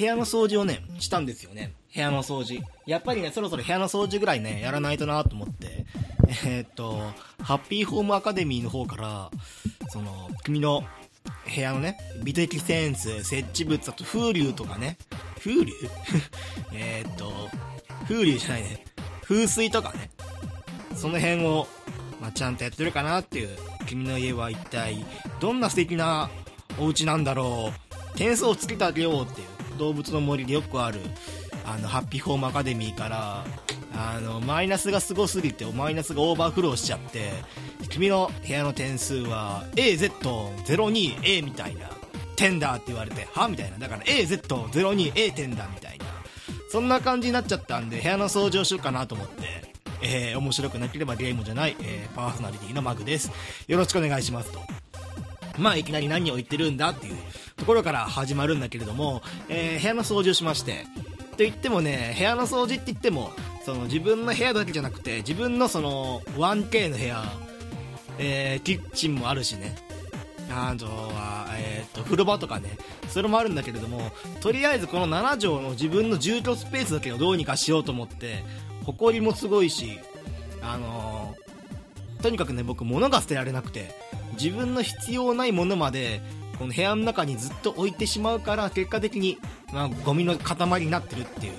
部屋の掃除をね、したんですよね。部屋の掃除。やっぱりね、そろそろ部屋の掃除ぐらいね、やらないとなと思って、えー、っと、ハッピーホームアカデミーの方から、その、君の部屋のね、美的センス、設置物、あと風流とかね、風流？えっと、風流じゃないね、風水とかね、その辺を、まあ、ちゃんとやってるかなっていう、君の家は一体、どんな素敵なお家なんだろう、点数をつけてあげようっていう、動物の森でよくある、あの、ハッピーホームアカデミーから、あの、マイナスがすごすぎて、マイナスがオーバーフローしちゃって、君の部屋の点数は AZ02A みたいな、点だって言われて、は？みたいな。だから AZ02A 点だみたいな。そんな感じになっちゃったんで、部屋の掃除をしようかなと思って、えー、面白くなければゲームじゃない、えー、パーソナリティのマグです。よろしくお願いしますと。まあ、いきなり何を言ってるんだっていうところから始まるんだけれども、えー、部屋の掃除をしまして、と言ってもね、部屋の掃除って言っても、その自分の部屋だけじゃなくて、自分のその 1K の部屋、えー、キッチンもあるしね。あとは、えっ、と、風呂場とかね、それもあるんだけれども、とりあえずこの7畳の自分の住居スペースだけをどうにかしようと思って、埃もすごいし、あの、とにかくね、僕物が捨てられなくて、自分の必要ないものまで、この部屋の中にずっと置いてしまうから、結果的に、まあ、ゴミの塊になってるっていう。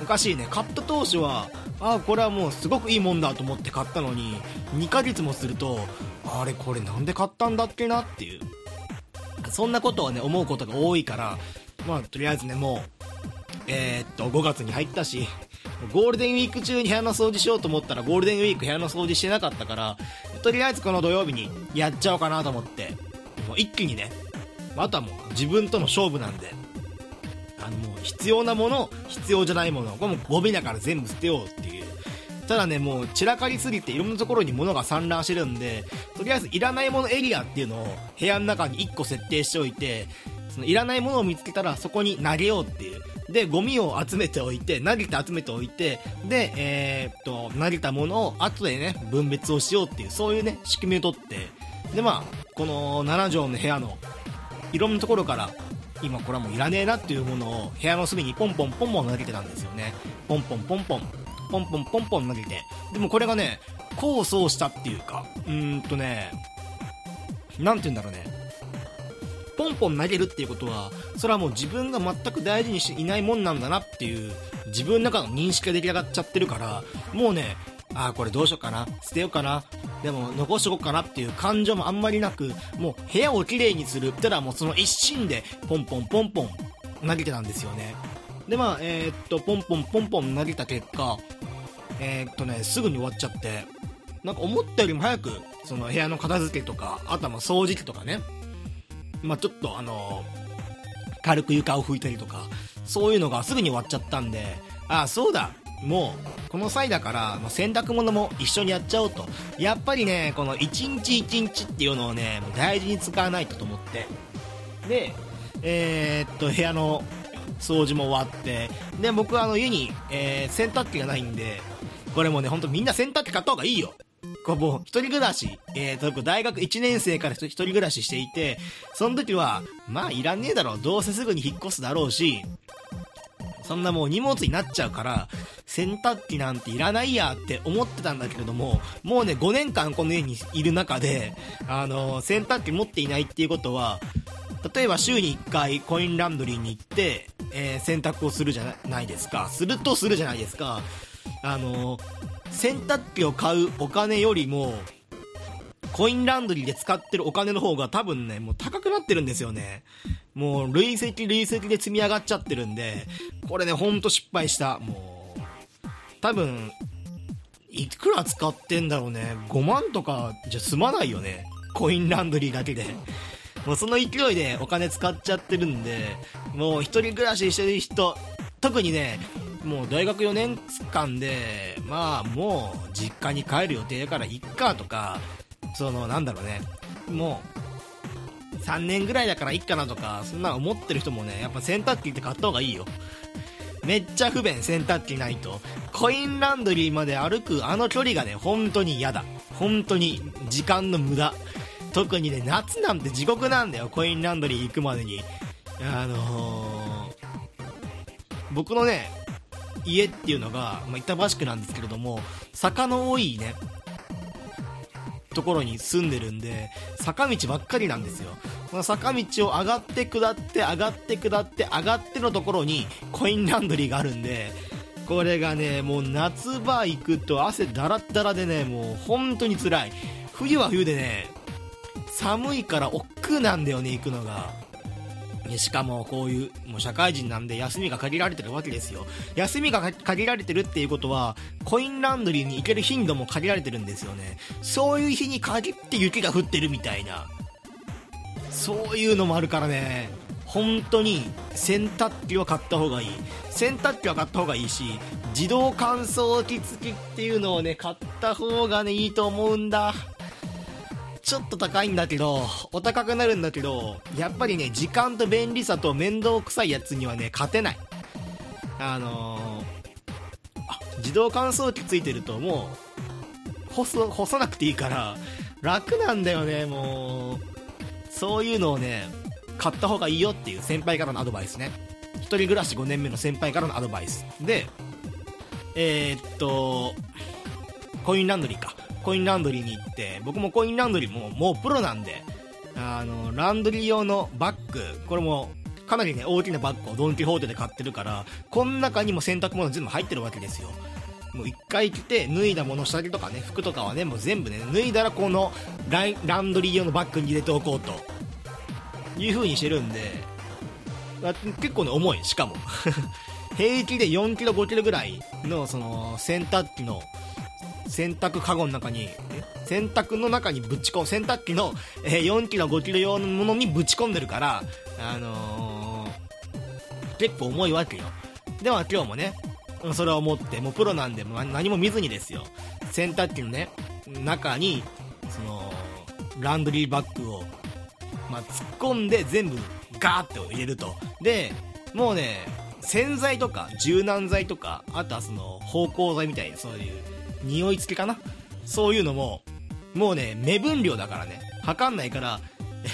おかしいね。買った当初は、ああ、これはもうすごくいいもんだと思って買ったのに、2ヶ月もすると、あれこれなんで買ったんだっけなっていう。そんなことをね、思うことが多いから、まあ、とりあえずね、もう、えー、っと、5月に入ったし、ゴールデンウィーク中に部屋の掃除しようと思ったら、ゴールデンウィーク部屋の掃除してなかったから、とりあえずこの土曜日にやっちゃおうかなと思って、もう一気にね、あとはもう自分との勝負なんで、あのもう必要なもの、必要じゃないもの、これもゴミだから全部捨てようっていう。ただね、もう散らかりすぎていろんなところに物が散乱してるんで、とりあえずいらないものエリアっていうのを部屋の中に1個設定しておいて、そのいらないものを見つけたらそこに投げようっていう。で、ゴミを集めておいて、投げて集めておいて、で、えー、っと、投げたものを後でね、分別をしようっていう、そういうね、仕組みをとって、で、まあ、この7畳の部屋の、いろんなところから、今これはもういらねえなっていうものを部屋の隅にポンポンポンポン投げてたんですよね。ポンポンポンポン、ポンポンポンポン投げて。でもこれがね、構想したっていうか、うーんとね、なんて言うんだろうね。ポンポン投げるっていうことは、それはもう自分が全く大事にしていないもんなんだなっていう、自分の中の認識が出来上がっちゃってるから、もうね、ああ、これどうしようかな、捨てようかな、でも残しとこうかなっていう感情もあんまりなく、もう部屋をきれいにするったらもうその一心で、ポンポンポンポン投げてたんですよね。で、まあ、えー、っと、ポンポンポンポン投げた結果、えー、っとね、すぐに終わっちゃって、なんか思ったよりも早く、その部屋の片付けとか、あとはま掃除機とかね、まあ、ちょっとあの、軽く床を拭いたりとか、そういうのがすぐに終わっちゃったんで、ああ、そうだ、もう、この際だから、まあ、洗濯物も一緒にやっちゃおうと。やっぱりね、この一日一日っていうのをね、大事に使わないとと思って。で、えー、っと、部屋の掃除も終わって、で、僕はあの家に、えー、洗濯機がないんで、これもね、ほんとみんな洗濯機買った方がいいよ。こうもう、一人暮らし、えーと、大学1年生から一人暮らししていて、その時は、まあいらねえだろう、どうせすぐに引っ越すだろうし、そんなもう荷物になっちゃうから、洗濯機なんていらないやって思ってたんだけれども、もうね、5年間この家にいる中で、あの、洗濯機持っていないっていうことは、例えば週に1回コインランドリーに行って、えー、洗濯をするじゃないですか。するとするじゃないですか。あの、洗濯機を買うお金よりも、コインランドリーで使ってるお金の方が多分ね、もう高くなってるんですよね。もう累積累積で積み上がっちゃってるんで、これね、ほんと失敗した。もう、多分、いくら使ってんだろうね。5万とかじゃ済まないよね。コインランドリーだけで。もうその勢いでお金使っちゃってるんで、もう一人暮らししてる人、特にね、もう大学4年間で、まあもう実家に帰る予定やからいっかとか、そのなんだろうね、もう3年ぐらいだからいっかなとか、そんな思ってる人もね、やっぱ洗濯機って買った方がいいよ。めっちゃ不便、洗濯機ないと。コインランドリーまで歩くあの距離がね、本当に嫌だ。本当に時間の無駄。特にね、夏なんて地獄なんだよ、コインランドリー行くまでに。あのー、僕のね、家っていうのが、まあ、板橋区なんですけれども、坂の多いね、ところに住んでるんで、坂道ばっかりなんですよ。この坂道を上がって下って上がって下って上がってのところにコインランドリーがあるんで、これがね、もう夏場行くと汗だらだらでね、もう本当に辛い。冬は冬でね、寒いから億劫なんだよね、行くのが。しかもこういう、もう社会人なんで休みが限られてるわけですよ。休みが限られてるっていうことは、コインランドリーに行ける頻度も限られてるんですよね。そういう日に限って雪が降ってるみたいな。そういうのもあるからね。本当に洗濯機は買った方がいい洗濯機は買った方がいいし自動乾燥機付きっていうのをね買った方がねいいと思うんだちょっと高いんだけどお高くなるんだけどやっぱりね時間と便利さと面倒くさいやつにはね勝てない。あのー、あ自動乾燥機ついてるともう干す干さなくていいから楽なんだよねもう。そういうのをね買った方がいいよっていう先輩からのアドバイスね。一人暮らし5年目の先輩からのアドバイス。でえー、っとコインランドリーか。コインランドリーに行って僕もコインランドリーももうプロなんであのランドリー用のバッグこれもかなりね大きなバッグをドン・キホーテで買ってるからこの中にも洗濯物全部入ってるわけですよもう1回着て脱いだもの下着とかね服とかはねもう全部ね脱いだらこのランドリー用のバッグに入れておこうという風にしてるんで、結構ね、重い、しかも。平気で4キロ、5キロぐらいの、その、洗濯機の、洗濯カゴの中に、洗濯の中にぶち込む、洗濯機の、えー、4キロ、5キロ用のものにぶち込んでるから、あのー、結構重いわけよ。では今日もね、それを持って、もうプロなんで、何も見ずにですよ。洗濯機のね、中に、その、ランドリーバッグをまあ、突っ込んで全部ガーって入れるとでもうね洗剤とか柔軟剤とかあとはその芳香剤みたいなそういう匂い付けかな？そういうのももうね目分量だからね。測んないから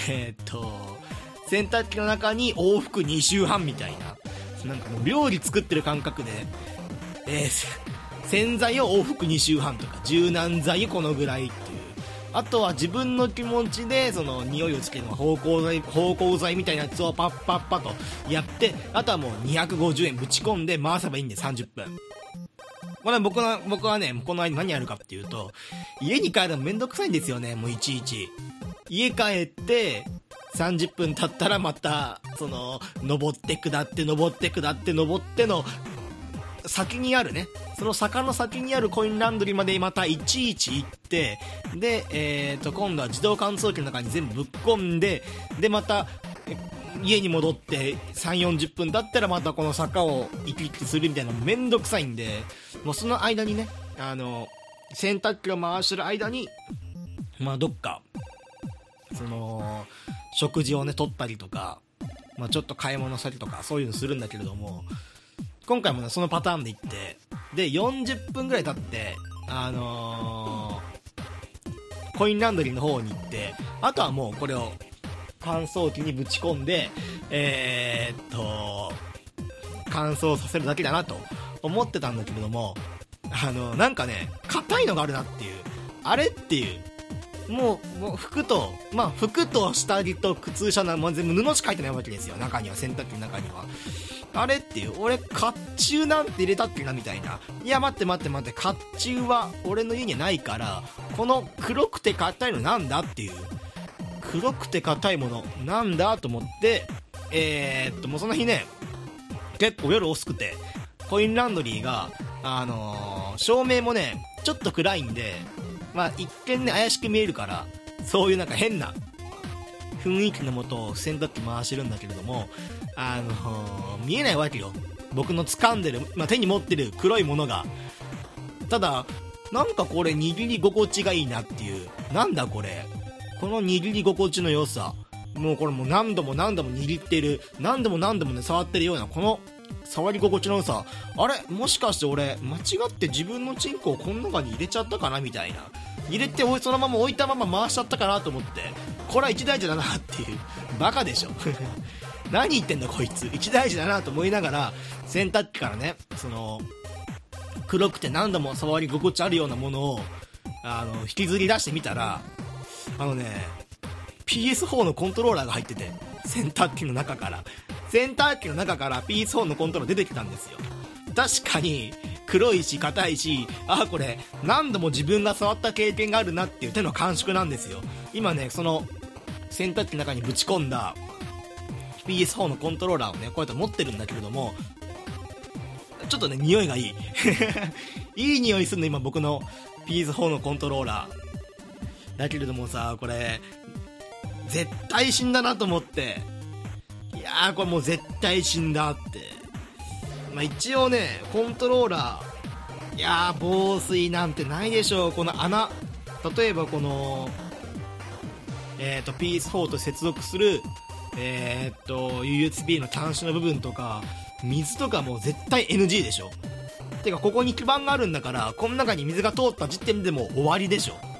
えー、っと洗濯機の中に往復2周半みたいななんかもう料理作ってる感覚で、えー、洗剤を往復2周半とか柔軟剤このぐらいっていう。あとは自分の気持ちでその匂いをつけるのは芳香剤芳香剤みたいなやつをパッパッパとやってあとはもう250円ぶち込んで回せばいいんで30分。これ僕は僕はねこの間何やるかっていうと家に帰るのめんどくさいんですよねもういちいち。家帰って30分経ったらまたその登って下って登って下って登っての先にあるね、その坂の先にあるコインランドリーまでまたいちいち行って、で、えー、と、今度は自動乾燥機の中に全部ぶっ込んで、で、また、家に戻って3、40分だったらまたこの坂を行き来するみたいなのめんどくさいんで、もうその間にね、あの、洗濯機を回してる間に、まあどっか、その、食事をね、取ったりとか、まあちょっと買い物したりとか、そういうのするんだけれども、今回もね、そのパターンで行って、で、40分ぐらい経って、あのー、コインランドリーの方に行って、あとはもうこれを乾燥機にぶち込んで、えー、っと、乾燥させるだけだなと思ってたんだけれども、あの、なんかね、硬いのがあるなっていう、あれっていう、もう、もう服と、まあ、服と下着と靴下なも全部布しか入ってないわけですよ、中には、洗濯機の中には。あれっていう、俺、甲冑なんて入れたっけなみたいな。いや、待って待って待って、甲冑は俺の家にないから、この黒くて硬いのなんだっていう。黒くて硬いもの、なんだと思って、えー、っと、もうその日ね、結構夜遅くて、コインランドリーが、あのー、照明もね、ちょっと暗いんで、まあ、一見ね、怪しく見えるから、そういうなんか変な雰囲気のもと洗濯機回してるんだけれども、あのー、見えないわけよ。僕の掴んでる、まあ、手に持ってる黒いものが。ただ、なんかこれ握り心地がいいなっていう。なんだこれ。この握り心地の良さ。もうこれもう何度も何度も握ってる。何度も何度もね、触ってるような、この触り心地の良さ。あれ？もしかして俺、間違って自分のチンコをこの中に入れちゃったかな？みたいな。入れてそのまま置いたまま回しちゃったかなと思って。これは一大事だなっていう。バカでしょ。何言ってんだこいつ。一大事だなと思いながら、洗濯機からね、その、黒くて何度も触り心地あるようなものを、あの、引きずり出してみたら、あのね、PS4 のコントローラーが入ってて、洗濯機の中から。洗濯機の中から PS4 のコントローラー出てきたんですよ。確かに、黒いし硬いし、あ、これ、何度も自分が触った経験があるなっていう手の感触なんですよ。今ね、その、洗濯機の中にぶち込んだ PS4 のコントローラーをね、こうやって持ってるんだけれども、ちょっとね、匂いがいい。いい匂いするの、今僕の PS4 のコントローラー。だけれどもさ、これ、絶対死んだなと思って、いやー、これもう絶対死んだって。まあ、一応ね、コントローラー、いやー、防水なんてないでしょう。この穴、例えばこの、えっ、ー、と、PS4 と接続する、えっ、ー、と、USB の端子の部分とか、水とかもう絶対 NG でしょ。てか、ここに基板があるんだから、この中に水が通った時点でも終わりでしょ。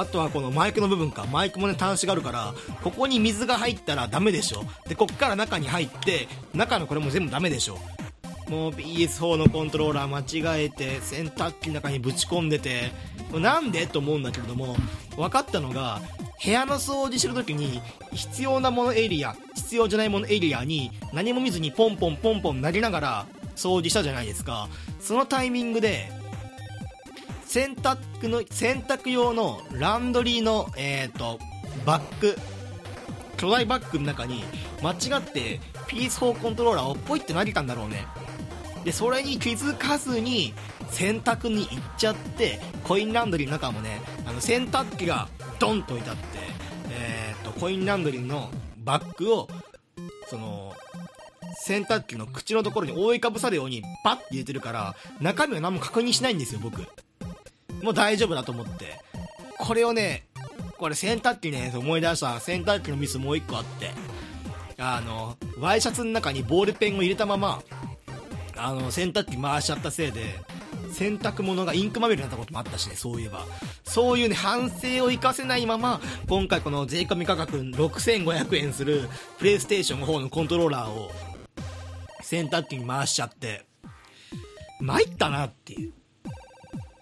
あとはこのマイクの部分か。マイクもね、端子があるから、ここに水が入ったらダメでしょ。で、こっから中に入って、中のこれも全部ダメでしょ。もう PS4 のコントローラー間違えて、洗濯機の中にぶち込んでて、なんで？と思うんだけれども、分かったのが、部屋の掃除してる時に、必要なものエリア、必要じゃないものエリアに、何も見ずにポンポンポンポン投げながら掃除したじゃないですか。そのタイミングで、洗濯の、洗濯用のランドリーの、えっ、ー、と、バッグ、巨大バッグの中に、間違って PS4 コントローラーをポイって投げたんだろうね。で、それに気づかずに、洗濯に行っちゃって、コインランドリーの中もね、あの、洗濯機がドンと置いてあって、えっ、ー、と、コインランドリーのバッグを、その、洗濯機の口のところに覆いかぶさるようにバッて入れてるから、中身は何も確認しないんですよ、僕。もう大丈夫だと思って。これをね、これ洗濯機ね、思い出した洗濯機のミスもう一個あって、あの、ワイシャツの中にボールペンを入れたまま、あの、洗濯機回しちゃったせいで、洗濯物がインクまみれになったこともあったしね、そういえば。そういうね、反省を生かせないまま、今回この税込み価格6500円する、プレイステーション4のコントローラーを、洗濯機に回しちゃって、参ったなっていう。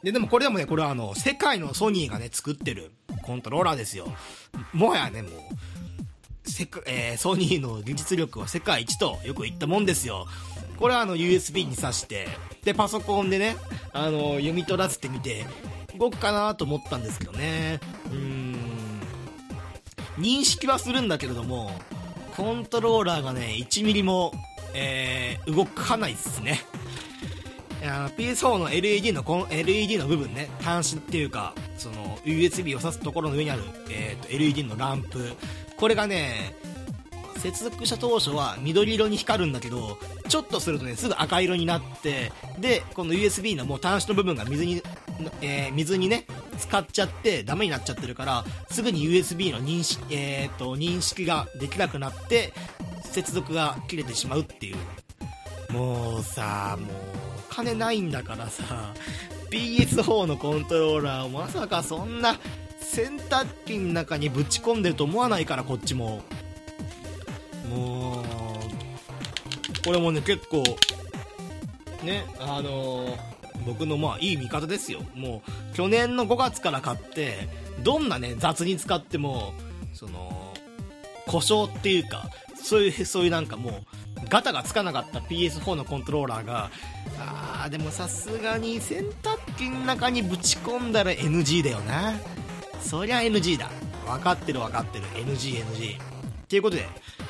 で、でもこれでもね、これはあの、世界のソニーがね、作ってるコントローラーですよ。もはやね、もう、せか、えー、ソニーの技術力は世界一とよく言ったもんですよ。これはあの、USB に挿して、で、パソコンでね、あの、読み取らせてみて、動くかなと思ったんですけどね。うーん。認識はするんだけれども、コントローラーがね、1ミリも、えー、動かないっすね。PS4 の LED のこの LED の部分ね端子っていうかその USB を挿すところの上にある、えーと、LED のランプ。これがね接続した当初は緑色に光るんだけどちょっとするとねすぐ赤色になってでこの USB のもう端子の部分が水に、えー、水にね使っちゃってダメになっちゃってるからすぐに USB の認識,、えーと認識ができなくなって接続が切れてしまうっていう。もうさもう金ないんだからさ PS4 のコントローラーをまさかそんな洗濯機の中にぶち込んでると思わないからこっちも。もうこれもね結構ねあのー、僕のまあいい味方ですよ。もう去年の5月から買ってどんなね雑に使ってもその故障っていうかそういうそういうなんかもうガタがつかなかった PS4 のコントローラーがあーでもさすがに洗濯機の中にぶち込んだら NG だよな。そりゃ NG だ。分かってる分かってる。NGNG っていうことで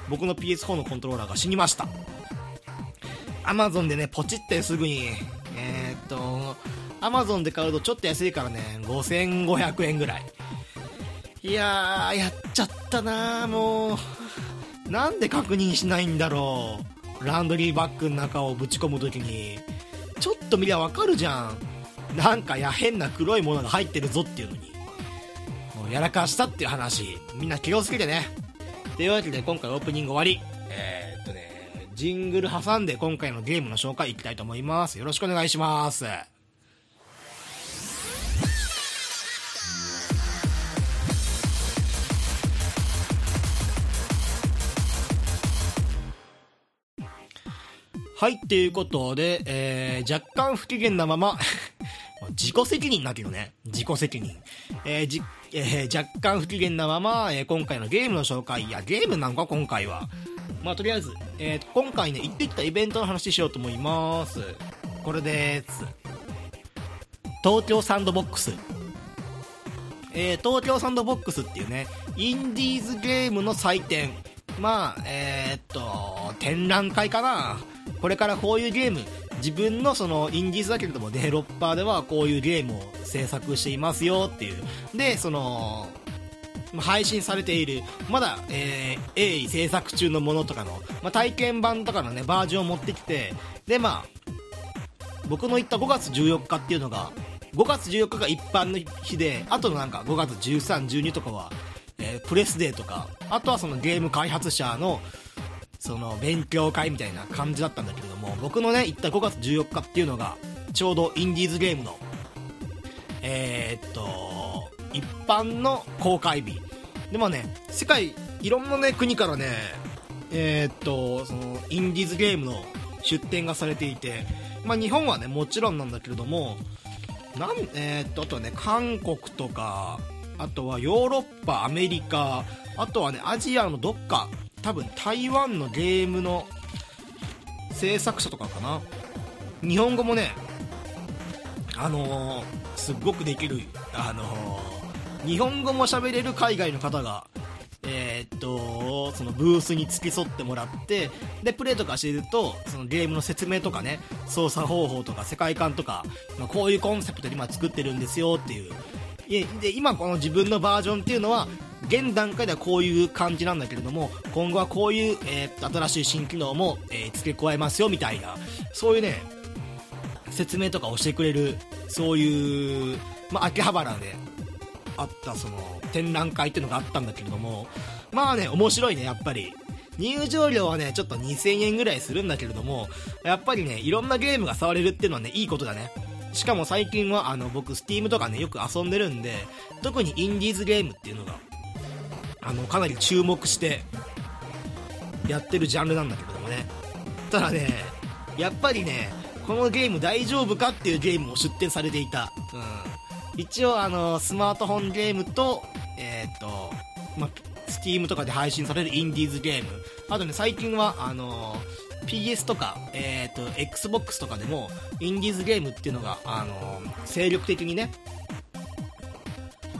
僕の PS4 のコントローラーが死にました。Amazon でねポチってすぐにえー、っと Amazon で買うとちょっと安いからね5500円ぐらい。いやーやっちゃったなもう。なんで確認しないんだろう。ランドリーバッグの中をぶち込む時に。ちょっと見りゃわかるじゃん。なんかや変な黒いものが入ってるぞっていうのに。もうやらかしたっていう話。みんな気をつけてね。というわけで今回オープニング終わり。えー、っとねジングル挟んで今回のゲームの紹介いきたいと思います。よろしくお願いします。はい、っていうことで、えー、若干不機嫌なまま、自己責任だけどね。自己責任。えー、じ、えー、若干不機嫌なまま、えー、今回のゲームの紹介、いや、ゲームなんか今回は。まあ、とりあえず、えー、今回ね、行ってきたイベントの話しようと思います。これです。東京サンドボックス。えー、東京サンドボックスっていうね、インディーズゲームの祭典。まあ、えー、っと、展覧会かな。これからこういうゲーム、自分のそのインディーズだけれどもデロッパーではこういうゲームを制作していますよっていう。で、その、配信されている、まだ、えー、鋭意制作中のものとかの、まあ、体験版とかのね、バージョンを持ってきて、で、まあ、僕の言った5月14日っていうのが、5月14日が一般の日で、あとのなんか5月13、12とかは、プレスデーとか、あとはそのゲーム開発者の、その勉強会みたいな感じだったんだけれども、僕のね、行った5月14日っていうのが、ちょうどインディーズゲームの、えーっと、一般の公開日。でもね、世界、いろんなね、国からね、えーっと、その、インディーズゲームの出展がされていて、まあ日本はね、もちろんなんだけれども、なん、えーっと、あとはね、韓国とか、あとはヨーロッパ、アメリカ、あとはね、アジアのどっか、多分台湾のゲームの制作者とかかな。日本語もね、あのーすっごくできる、あのー日本語も喋れる海外の方が、えーっと、そのブースに付き添ってもらって、で、プレイとかしてると、そのゲームの説明とかね、操作方法とか世界観とか、まあこういうコンセプトで今作ってるんですよっていう。で、今この自分のバージョンっていうのは、現段階ではこういう感じなんだけれども、今後はこういう、えー新しい新機能も、えー付け加えますよみたいな、そういうね、説明とかをしてくれる、そういう、まあ、秋葉原であったその展覧会っていうのがあったんだけれども、まあね、面白いね、やっぱり。入場料はね、ちょっと2000円ぐらいするんだけれども、やっぱりね、いろんなゲームが触れるっていうのはね、いいことだね。しかも最近は、あの、僕、スティームとかね、よく遊んでるんで、特にインディーズゲームっていうのが、あの、かなり注目して、やってるジャンルなんだけれどもね。ただね、やっぱりね、このゲーム大丈夫かっていうゲームも出展されていた。うん。一応、あの、スマートフォンゲームと、えーっと、まあ、スティームとかで配信されるインディーズゲーム。あとね、最近は、あの、PS とか、えーと、Xbox とかでも、インディーズゲームっていうのが、あの、精力的にね、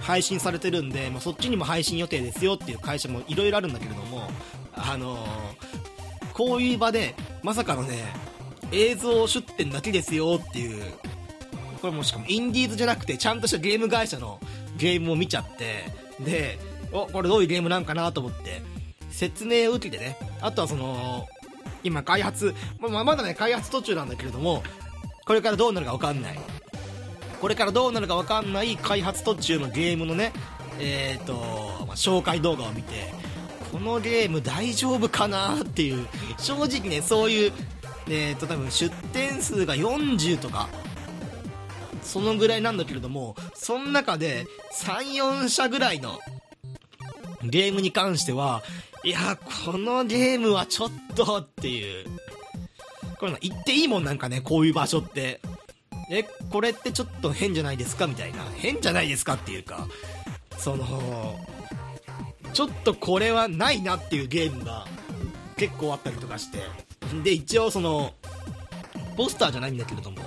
配信されてるんで、まあ、そっちにも配信予定ですよっていう会社もいろいろあるんだけれども、あのーこういう場で、まさかのね、映像出展だけですよっていう、これもしかもインディーズじゃなくて、ちゃんとしたゲーム会社のゲームを見ちゃって、で、お、これどういうゲームなんかなと思って、説明を受けてね、あとはその、今開発、まあ、まだね、開発途中なんだけれども、これからどうなるかわかんない。これからどうなるかわかんない開発途中のゲームのね、えーと、まあ紹介動画を見て、このゲーム大丈夫かなっていう、正直ね、そういう、えーと、多分出店数が40とか、そのぐらいなんだけれども、その中で3、4社ぐらいのゲームに関しては、いや、このゲームはちょっとっていう、これ言っていいもんなんかね、こういう場所って。え、これってちょっと変じゃないですか？みたいな。変じゃないですかっていうか、その、ちょっとこれはないなっていうゲームが結構あったりとかして。で、一応その、ポスターじゃないんだけれども、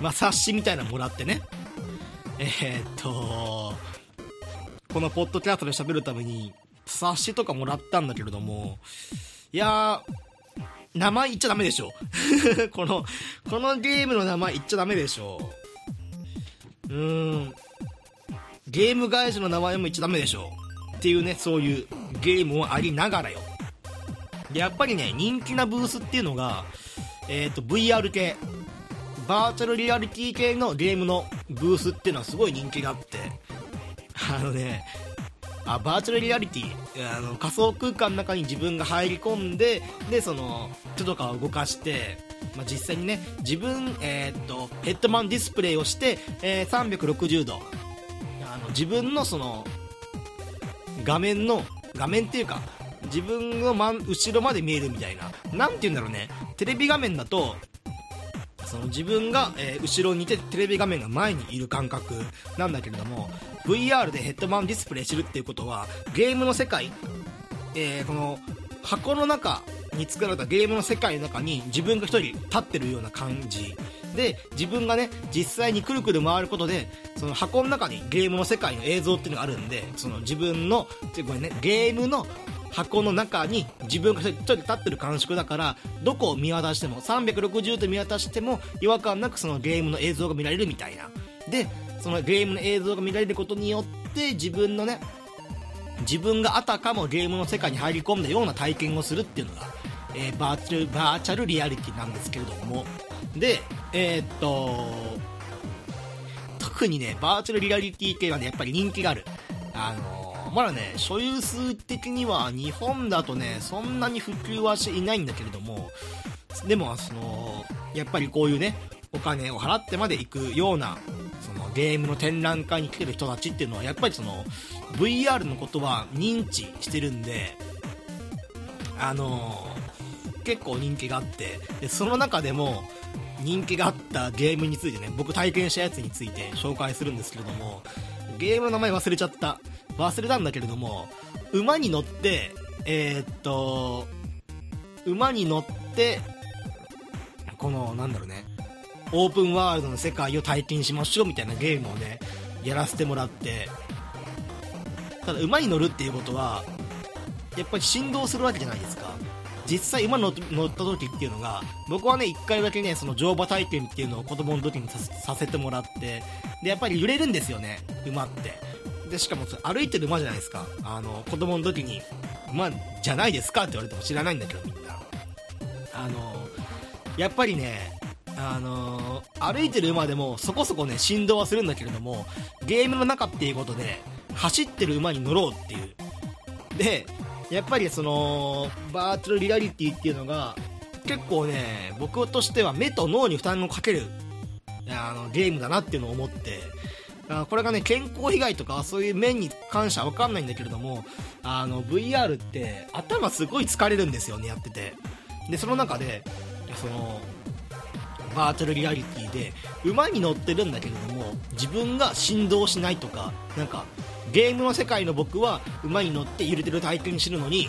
まあ冊子みたいなのもらってね。えー、っと、このポッドキャストで喋るために、冊子とかもらったんだけれども、いやー、名前言っちゃダメでしょ。この、このゲームの名前言っちゃダメでしょ。うーん。ゲーム会社の名前も言っちゃダメでしょ。っていうね、そういうゲームもありながらよ。でやっぱりね、人気なブースっていうのが、えっ、と、VR 系、バーチャルリアリティ系のゲームのブースっていうのはすごい人気があって、あのね、あバーチャルリアリティあの仮想空間の中に自分が入り込んででその手とかを動かして、まあ、実際にね自分、えーっとヘッドマンディスプレイをして、えー360度あの自分のその画面の画面っていうか自分の真後ろまで見えるみたいな。なんて言うんだろうね。テレビ画面だとその自分が、えー後ろにいてテレビ画面が前にいる感覚なんだけれども VR でヘッドマウントディスプレイしてるっていうことはゲームの世界、えーこの箱の中に作られたゲームの世界の中に自分が一人立ってるような感じ。で自分がね実際にくるくる回ることでその箱の中にゲームの世界の映像っていうのがあるんでその自分のちょごめんねゲームの箱の中に自分が一人立ってる感触だからどこを見渡しても360度見渡しても違和感なくそのゲームの映像が見られるみたいな。でそのゲームの映像が見られることによって自分のね自分があたかもゲームの世界に入り込んだような体験をするっていうのが、えーバーチャルバーチャルリアリティなんですけれども。でえーっと特にねバーチャルリアリティ系はねやっぱり人気がある。あのまだね所有数的には日本だとねそんなに普及はしていないんだけれどもでもそのやっぱりこういうねお金を払ってまで行くようなそのゲームの展覧会に来てる人たちっていうのはやっぱりその VR のことは認知してるんであのー結構人気があってでその中でも人気があったゲームについてね僕体験したやつについて紹介するんですけれどもゲームの名前忘れちゃった。忘れたんだけれども馬に乗ってえーっと馬に乗ってこのなんだろうねオープンワールドの世界を体験しましょうみたいなゲームをねやらせてもらってただ馬に乗るっていうことはやっぱり振動するわけじゃないですか。実際馬乗乗った時っていうのが僕はね1回だけねその乗馬体験っていうのを子供の時にさせてもらってでやっぱり揺れるんですよね馬って。でしかも歩いてる馬じゃないですか。あの子供の時に馬じゃないですかって言われても知らないんだけどみんな。あのやっぱりねあの歩いてる馬でもそこそこね振動はするんだけれどもゲームの中っていうことで走ってる馬に乗ろうっていう。でやっぱりそのバーチャルリアリティっていうのが結構ね僕としては目と脳に負担をかけるあのゲームだなっていうのを思ってこれがね健康被害とかそういう面に関しては分かんないんだけれどもあの VR って頭すごい疲れるんですよねやってて。でその中でそのバーチャルリアリティで馬に乗ってるんだけれども自分が振動しないとかなんかゲームの世界の僕は馬に乗って揺れてる体験にするのに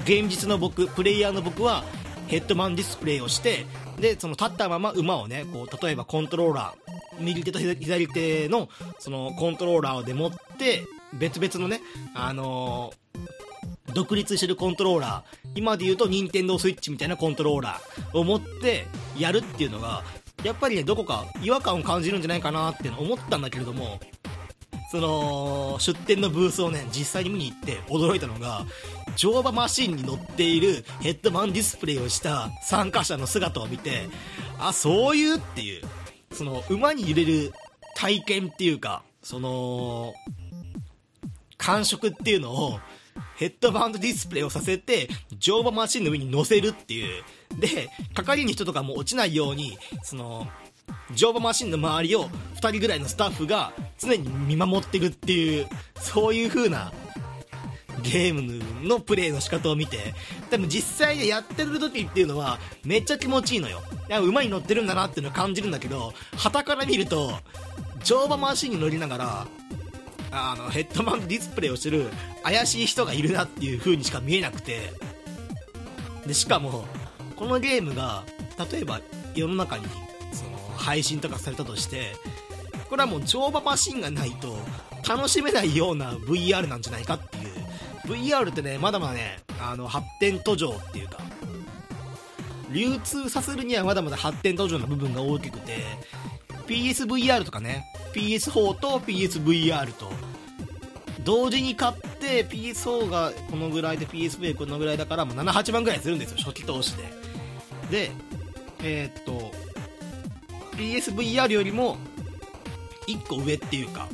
現実の僕プレイヤーの僕はヘッドマンディスプレイをしてでその立ったまま馬をねこう例えばコントローラー右手と左手のそのコントローラーで持って別々のねあのー独立してるコントローラー今で言うと任天堂スイッチみたいなコントローラーを持ってやるっていうのがやっぱりねどこか違和感を感じるんじゃないかなって思ったんだけれどもその出店のブースをね実際に見に行って驚いたのが乗馬マシンに乗っているヘッドマンディスプレイをした参加者の姿を見てあそういうっていうその馬に揺れる体験っていうかその感触っていうのをヘッドバンドディスプレイをさせて乗馬マシンの上に乗せるっていう。で係員人とかも落ちないようにその乗馬マシンの周りを2人ぐらいのスタッフが常に見守ってるっていうそういう風なゲームのプレイの仕方を見て多分実際でやってる時っていうのはめっちゃ気持ちいいのよ。馬に乗ってるんだなっていうのを感じるんだけど旗から見ると乗馬マシンに乗りながらあのヘッドマンディスプレイをしてる怪しい人がいるなっていう風にしか見えなくて。でしかもこのゲームが例えば世の中に配信とかされたとしてこれはもう乗馬マシンがないと楽しめないような VR なんじゃないかっていう。VR ってねまだまだねあの発展途上っていうか流通させるにはまだまだ発展途上の部分が大きくて PSVR とかね PS4 と PSVR と同時に買って PS4 がこのぐらいで PSV このぐらいだからもう78万ぐらいするんですよ初期投資で。でえーっと PSVR よりも1個上っていうか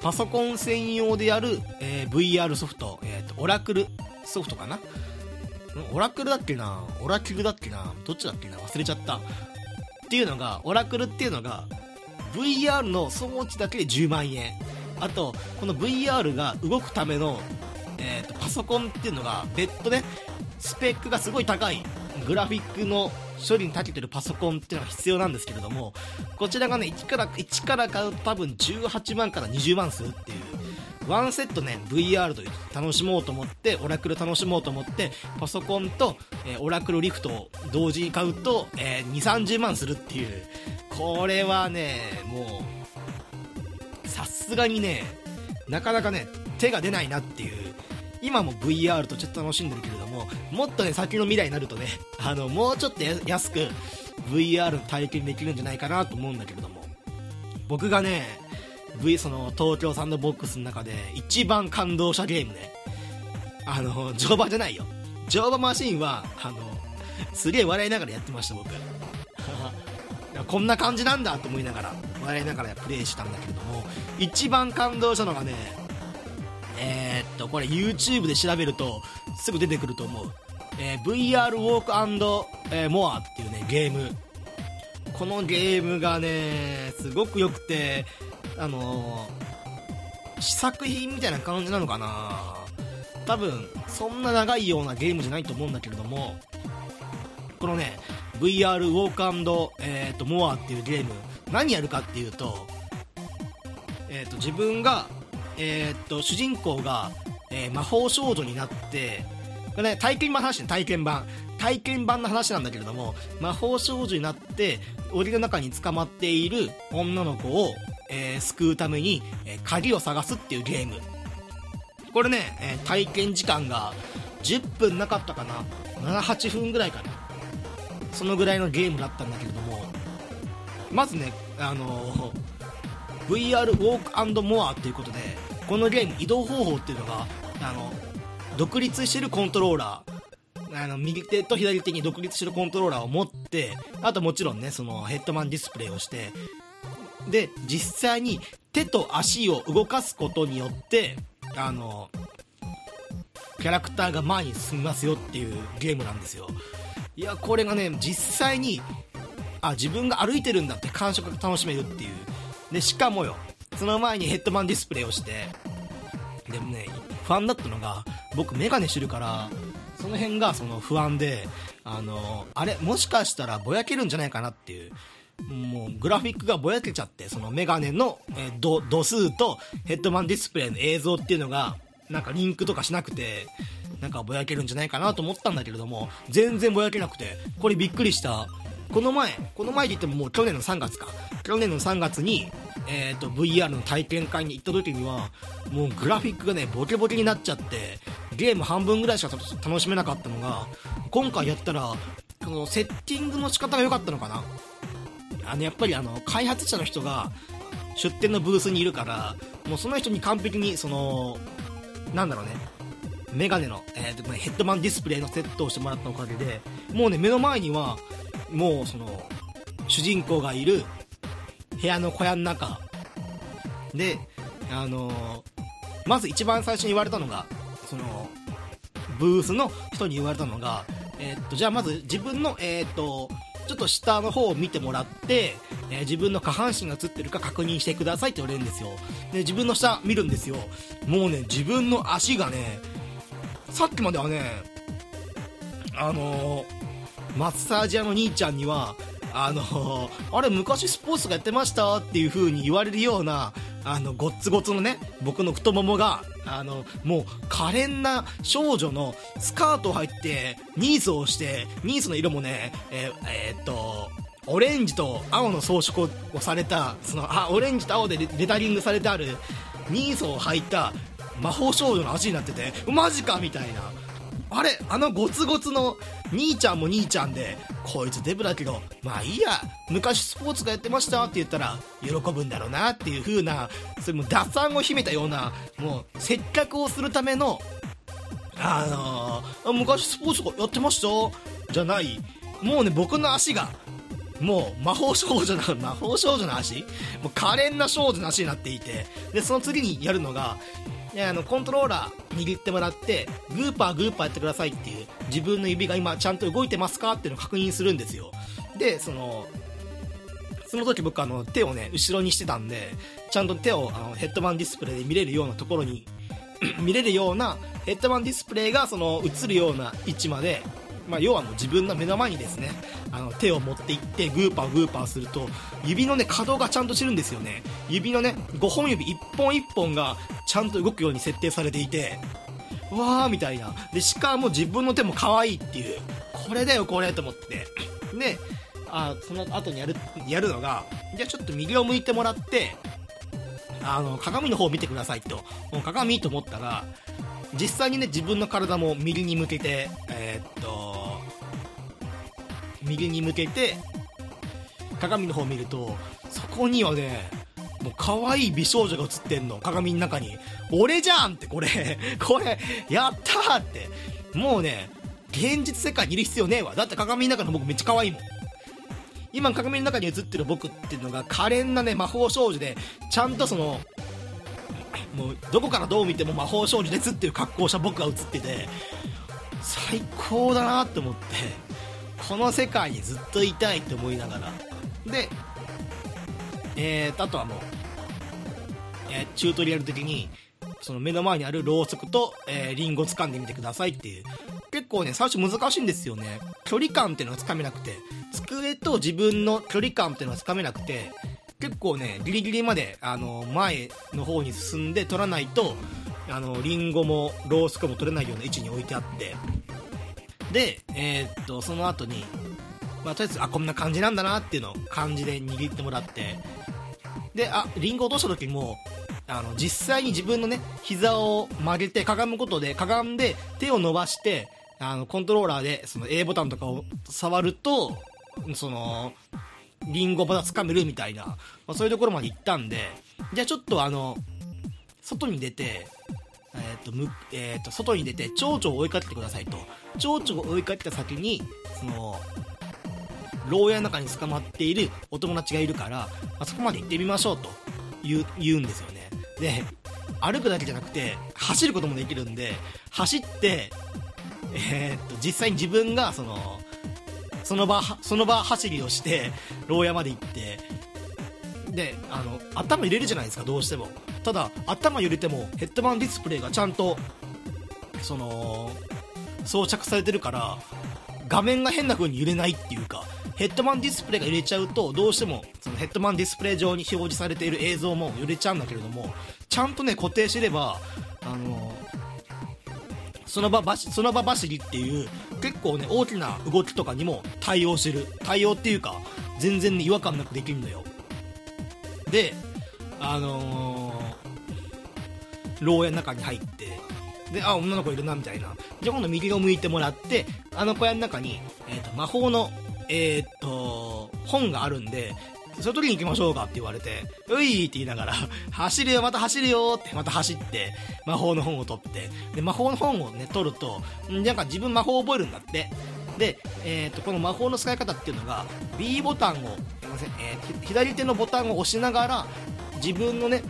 パソコン専用でやる、えー VR ソフト、えーっとオラクルソフトかな？オラクルだっけな？オラキルだっけな？どっちだっけな？忘れちゃった。っていうのがオラクルっていうのが VR の装置だけで10万円。あとこの VR が動くための、えーとパソコンっていうのが別途ねスペックがすごい高い。グラフィックの処理に長けてるパソコンっていうのが必要なんですけれども、こちらがね、1から、1から買うと多分18万から20万するっていう、ワンセットね、VR と楽しもうと思って、オラクル楽しもうと思って、パソコンと、えー、オラクルリフトを同時に買うと、えー、2、30万するっていう、これはね、もう、さすがにね、なかなかね、手が出ないなっていう、今も VR とちょっと楽しんでるけれども、もっとね、先の未来になるとね、あの、もうちょっと安く VR 体験できるんじゃないかなと思うんだけれども、僕がね、V、その、東京サンドボックスの中で一番感動したゲームね、あの、乗馬じゃないよ。乗馬マシンは、あの、すげえ笑いながらやってました、僕。こんな感じなんだと思いながら、笑いながらプレイしたんだけれども、一番感動したのがね、えー、っと、これ YouTube で調べるとすぐ出てくると思う。えー、VR Walk えー、More っていうね、ゲーム。このゲームがね、すごく良くて、あのー、試作品みたいな感じなのかな多分、そんな長いようなゲームじゃないと思うんだけれども、このね、VR Walk えー、と More っていうゲーム、何やるかっていうと、えっ、ー、と、自分がえー、っと主人公が、えー、魔法少女になってこれね体験版の話ね体験版。体験版の話なんだけれども魔法少女になって檻の中に捕まっている女の子を、えー、救うために、え鍵を探すっていうゲーム。これね、え体験時間が10分なかったかな。78分ぐらいかな。そのぐらいのゲームだったんだけれども。まずねあの VR ウォークモアっていうことでこのゲーム移動方法っていうのがあの独立してるコントローラーあの右手と左手に独立してるコントローラーを持ってあともちろんねそのヘッドマンディスプレイをしてで実際に手と足を動かすことによってあのキャラクターが前に進みますよっていうゲームなんですよ。いやこれがね実際にあ自分が歩いてるんだって感触が楽しめるっていう。でしかもよその前にヘッドマンディスプレイをしてでもね不安だったのが僕メガネしてるからその辺がその不安であのあれもしかしたらぼやけるんじゃないかなっていうもうグラフィックがぼやけちゃってそのメガネの、え度度数とヘッドマンディスプレイの映像っていうのがなんかリンクとかしなくてなんかぼやけるんじゃないかなと思ったんだけれども全然ぼやけなくてこれびっくりした。この前この前で言ってももう去年の3月か。去年の3月にえーと、VR の体験会に行った時にはもうグラフィックがねボケボケになっちゃってゲーム半分ぐらいしか楽しめなかったのが今回やったらこのセッティングの仕方が良かったのかな。あのやっぱりあの開発者の人が出店のブースにいるからもうその人に完璧にそのなんだろうねメガネの、えーとヘッドマンディスプレイのセットをしてもらったおかげでもうね目の前にはもうその主人公がいる部屋の小屋の中。で、あの、まず一番最初に言われたのがそのブースの人に言われたのが、えー、っとじゃあまず自分の、えー、っとちょっと下の方を見てもらって、えー、自分の下半身が映ってるか確認してくださいって言われるんですよ。で自分の下見るんですよ。もうね自分の足がねさっきまではねあのマッサージ屋の兄ちゃんにはあのあれ昔スポーツがやってましたっていう風に言われるようなあのごっつごつのね僕の太ももがあのもう可憐な少女のスカートを履いてニースをしてニースの色もねえ、えー、っとオレンジと青の装飾をされたそのあオレンジと青でレタリングされてあるニースを履いた魔法少女の足になっててマジかみたいな。あれあのゴツゴツの兄ちゃんも兄ちゃんでこいつデブだけどまあいいや昔スポーツがやってましたって言ったら喜ぶんだろうなっていう風なそれも打算を秘めたようなもう接客をするためのあのー、昔スポーツやってました？じゃない。もうね僕の足がもう魔法少女な 魔法少女の足？もう可憐な少女の足になっていてでその次にやるのがであのコントローラー握ってもらってグーパーグーパーやってくださいっていう自分の指が今ちゃんと動いてますか？っていうのを確認するんですよ。でそのその時僕あの手をね後ろにしてたんでちゃんと手をあのヘッドマンディスプレイで見れるようなところに 見れるようなヘッドマンディスプレイがその映るような位置までまあ、要はもう自分の目の前にですねあの手を持っていってグーパーグーパーすると指のね可動がちゃんとしてるんですよね。指のね5本指1本1本がちゃんと動くように設定されていてわーみたいな。でしかも自分の手も可愛いっていう。これだよこれと思って。であその後にやるやるのがじゃあちょっと右を向いてもらってあの鏡の方を見てくださいと。もう鏡と思ったら実際にね自分の体も右に向けてえー、っと右に向けて鏡の方を見るとそこにはねもう可愛い美少女が映ってんの鏡の中に。俺じゃんってこれ。これやったーって。もうね現実世界にいる必要ねえわ。だって鏡の中の僕めっちゃ可愛いもん。今鏡の中に映ってる僕っていうのが可憐なね魔法少女でちゃんとそのもうどこからどう見ても魔法少女ですっていう格好した僕が映ってて最高だなって思ってこの世界にずっといたいって思いながら。でえーあとはもう、えーチュートリアル的にその目の前にあるろうそくと、えーリンゴ掴んでみてくださいっていう。結構ね最初難しいんですよね。距離感っていうのがつかめなくて。机と自分の距離感っていうのがつかめなくて。結構ねギリギリまであの前の方に進んで取らないとあのリンゴもロースコも取れないような位置に置いてあって。でえーっとその後にまあ、とりあえずあこんな感じなんだなっていうのを感じで握ってもらって。であリンゴ落とした時もあの実際に自分のね膝を曲げてかがむことでかがんで手を伸ばしてあのコントローラーでその A ボタンとかを触るとそのリンゴまだ掴めるみたいな、まあ、そういうところまで行ったんでじゃあちょっとあの外に出てえーとむえー、と外に出て蝶々を追いかけてくださいと。蝶々を追いかけた先にその牢屋の中に捕まっているお友達がいるから、まあ、そこまで行ってみましょうと言う言うんですよね。で歩くだけじゃなくて走ることもできるんで走って、えーっと実際に自分がそのその場その場走りをして牢屋まで行ってであの頭入れるじゃないですかどうしても。ただ頭揺れてもヘッドマンディスプレイがちゃんとその装着されてるから画面が変な風に揺れないっていうかヘッドマンディスプレイが揺れちゃうとどうしてもそのヘッドマンディスプレイ上に表示されている映像も揺れちゃうんだけれどもちゃんとね固定してればあのその場ばしその場走りっていう結構ね大きな動きとかにも対応してる。対応っていうか全然ね違和感なくできるのよ。であのー、牢屋の中に入ってであ女の子いるなみたいな。じゃあ今度右を向いてもらってあの小屋の中に、えー、と魔法のえー、っと本があるんでそれ取りに行きましょうかって言われて、ういって言いながら、走るよ、また走るよってまた走って、魔法の本を取って、で、魔法の本をね、取ると、なんか自分魔法を覚えるんだって。で、えー、と、この魔法の使い方っていうのが、B ボタンを、すいません、えー左手のボタンを押しながら、自分のね、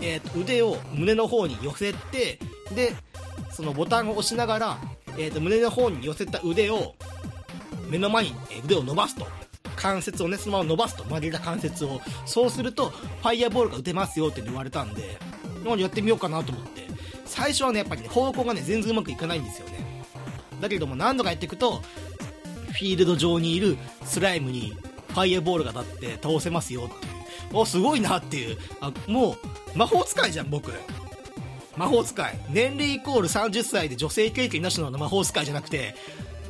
えーと腕を胸の方に寄せて、で、そのボタンを押しながら、えーと胸の方に寄せた腕を、目の前に腕を伸ばすと。関節をね、そのまま伸ばすと。曲げた関節を。そうすると、ファイヤーボールが打てますよって言われたんで、なんでやってみようかなと思って。最初はね、やっぱりね、方向がね、全然うまくいかないんですよね。だけども何度かやっていくと、フィールド上にいるスライムにファイヤーボールが当たって倒せますよっていう。お、すごいなっていう。あ、もう、魔法使いじゃん、僕。魔法使い。年齢イコール30歳で女性経験なしの魔法使いじゃなくて、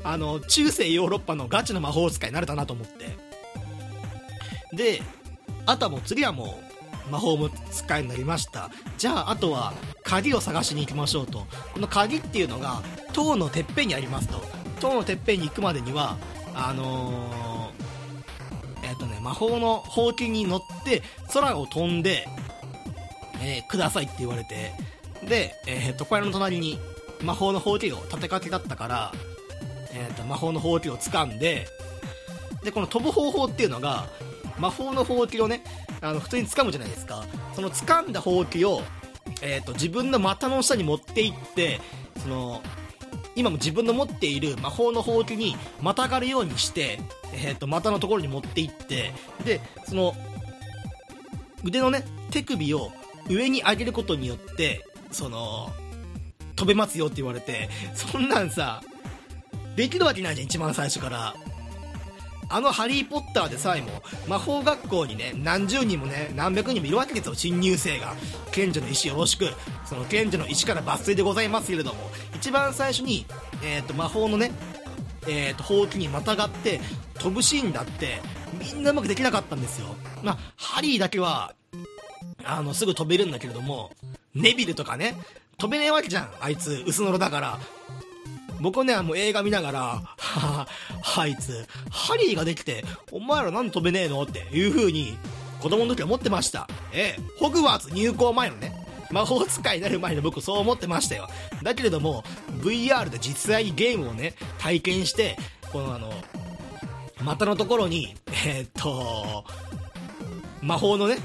あの、中世ヨーロッパのガチの魔法使いになれたなと思って。で、あとはもう次はもう、魔法も使いになりました。じゃあ、あとは、鍵を探しに行きましょうと。この鍵っていうのが、塔のてっぺんにありますと。塔のてっぺんに行くまでには、あのー、えっ、とね、魔法のほうきに乗って、空を飛んで、えーくださいって言われて、で、えっ、と、小屋の隣に魔法のほうきを立てかけだったから、えー、と魔法のほうきを掴んででこの飛ぶ方法っていうのが魔法のほうきをねあの普通に掴むじゃないですか。その掴んだほうきを、えー、と自分の股の下に持っていってその今も自分の持っている魔法のほうきにまたがるようにして、えー、と股のところに持っていってでその腕のね手首を上に上げることによってその飛べますよって言われてそんなんさできるわけないじゃん、一番最初から。あのハリー・ポッターでさえも、魔法学校にね、何十人もね、何百人もいるわけですよ、新入生が。賢者の石よろしく。その賢者の石から抜粋でございますけれども、一番最初に、えっ、と、魔法のね、えっ、と、ほうきにまたがって、飛ぶシーンだって、みんなうまくできなかったんですよ。まあ、ハリーだけは、あの、すぐ飛べるんだけれども、ネビルとかね、飛べねえわけじゃん、あいつ、薄のろだから。僕ね、もう映画見ながら、はは、あいつ、ハリーができて、お前らなん飛べねえのっていう風に、子供の時は思ってました。ええ、ホグワーツ入校前のね、魔法使いになる前の僕そう思ってましたよ。だけれども、VR で実際にゲームをね、体験して、このあの、股のところに、えーっと、魔法のね、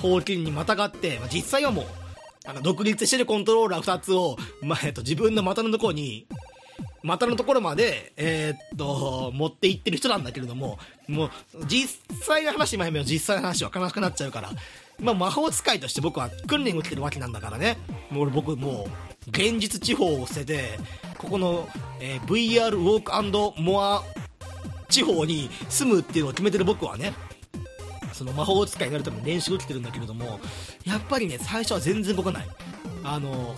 ほうきにまたがって、まあ、実際はもう、あの、独立してるコントローラー2つを、まあ、えっと、自分の股のところに、股のところまで、えーっと、持っていってる人なんだけれども、もう、実際の話もやめよう、実際の話は悲しくなっちゃうから。まあ、魔法使いとして僕は訓練を受けてるわけなんだからね。もう俺僕もう、現実地方を捨てて、ここの、えー VR ウォークモア地方に住むっていうのを決めてる僕はね、その魔法使いになるために練習を受けてるんだけれども、やっぱりね、最初は全然動かない。あの、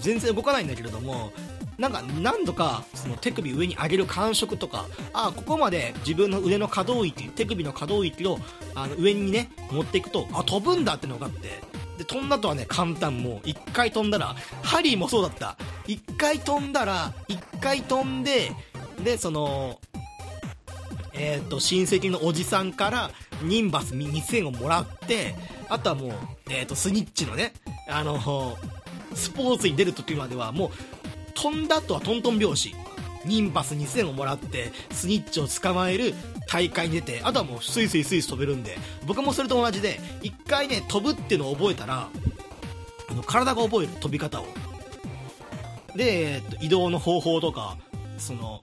全然動かないんだけれども、なんか何度かその手首上に上げる感触とか、ああここまで自分の腕の可動域、手首の可動域をあの上にね、持っていくと、あ、飛ぶんだってのが分かって、で、飛んだとはね、簡単もう、一回飛んだら、ハリーもそうだった。一回飛んだら、一回飛んで、で、その、えっ、と、親戚のおじさんから、ニンバス2000をもらって、あとはもう、えっ、と、スニッチのね、あの、スポーツに出る時までは、もう、飛んだ後はトントン拍子。ニンバス2000をもらって、スニッチを捕まえる大会に出て、あとはもうスイスイスイス飛べるんで、僕もそれと同じで、一回ね、飛ぶっていうのを覚えたら、あの体が覚える飛び方を。で、えっと、移動の方法とか、その、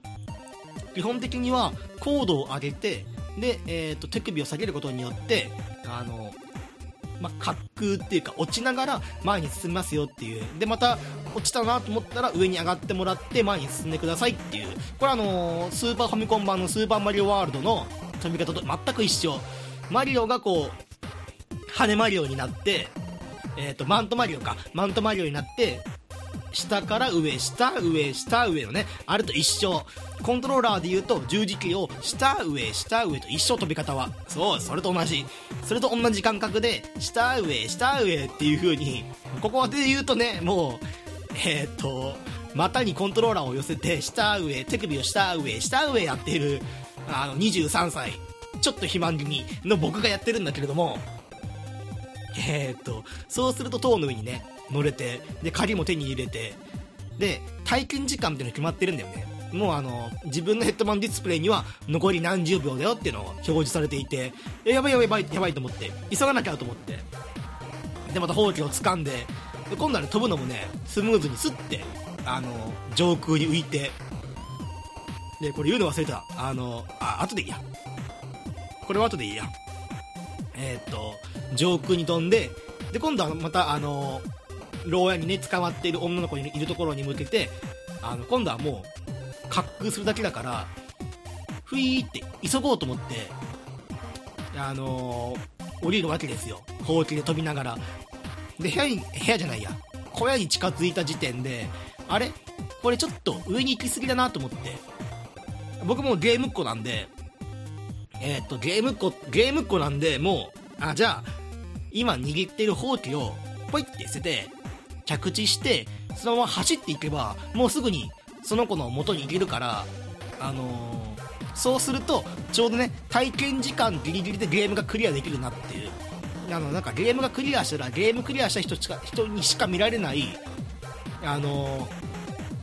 基本的には高度を上げて、で、えっと、手首を下げることによって、あの、まあ、滑空っていうか、落ちながら前に進みますよっていう。で、また、落ちたなと思ったら上に上がってもらって前に進んでくださいっていう。これあのースーパーファミコン版のスーパーマリオワールドの飛び方と全く一緒。マリオがこう、羽マリオになって、えっ、と、マントマリオか。マントマリオになって、下から上、下、上、下、上のね、あれと一緒。コントローラーで言うと、十字キーを下、上、下、上と一緒飛び方は。そう、それと同じ。それと同じ感覚で、下、上、下、上っていう風に、ここで言うとね、もう、えーっと、股にコントローラーを寄せて、下、上、手首を下、上、下、上やっている、あの、23歳、ちょっと肥満気味の僕がやってるんだけれども、えーっと、そうすると塔の上にね、乗れて、で、鍵も手に入れて、で、体験時間っていうの決まってるんだよね。もうあの、自分のヘッドマンディスプレイには残り何十秒だよっていうのを表示されていて、えやばいやばいやばいやばいと思って、急がなきゃと思って。で、またほうきを掴んで、で今度はね、飛ぶのもね、スムーズにスッて、あの、上空に浮いて、で、これ言うの忘れた。あの、あ、後でいいや。これは後でいいや。えーっと、上空に飛んで、で、今度はまた、あの、牢屋にね、捕まっている女の子にいるところに向けて、あの、今度はもう、滑空するだけだから、ふいーって急ごうと思って、あの降りるわけですよ。ほうきで飛びながら。で、部屋に、部屋じゃないや。小屋に近づいた時点で、あれ？これちょっと上に行き過ぎだなと思って。僕もゲームっ子なんで、えーっと、ゲームっ子、ゲームっ子なんで、もう、あ、じゃあ、今握ってるほうきを、ポイって捨てて、着地して、そのまま走っていけば、もうすぐに、その子の元に行けるから、あのーそうすると、ちょうどね、体験時間ギリギリでゲームがクリアできるなっていう。あの、なんかゲームがクリアしたら、ゲームクリアした人しか、人にしか見られない、あのー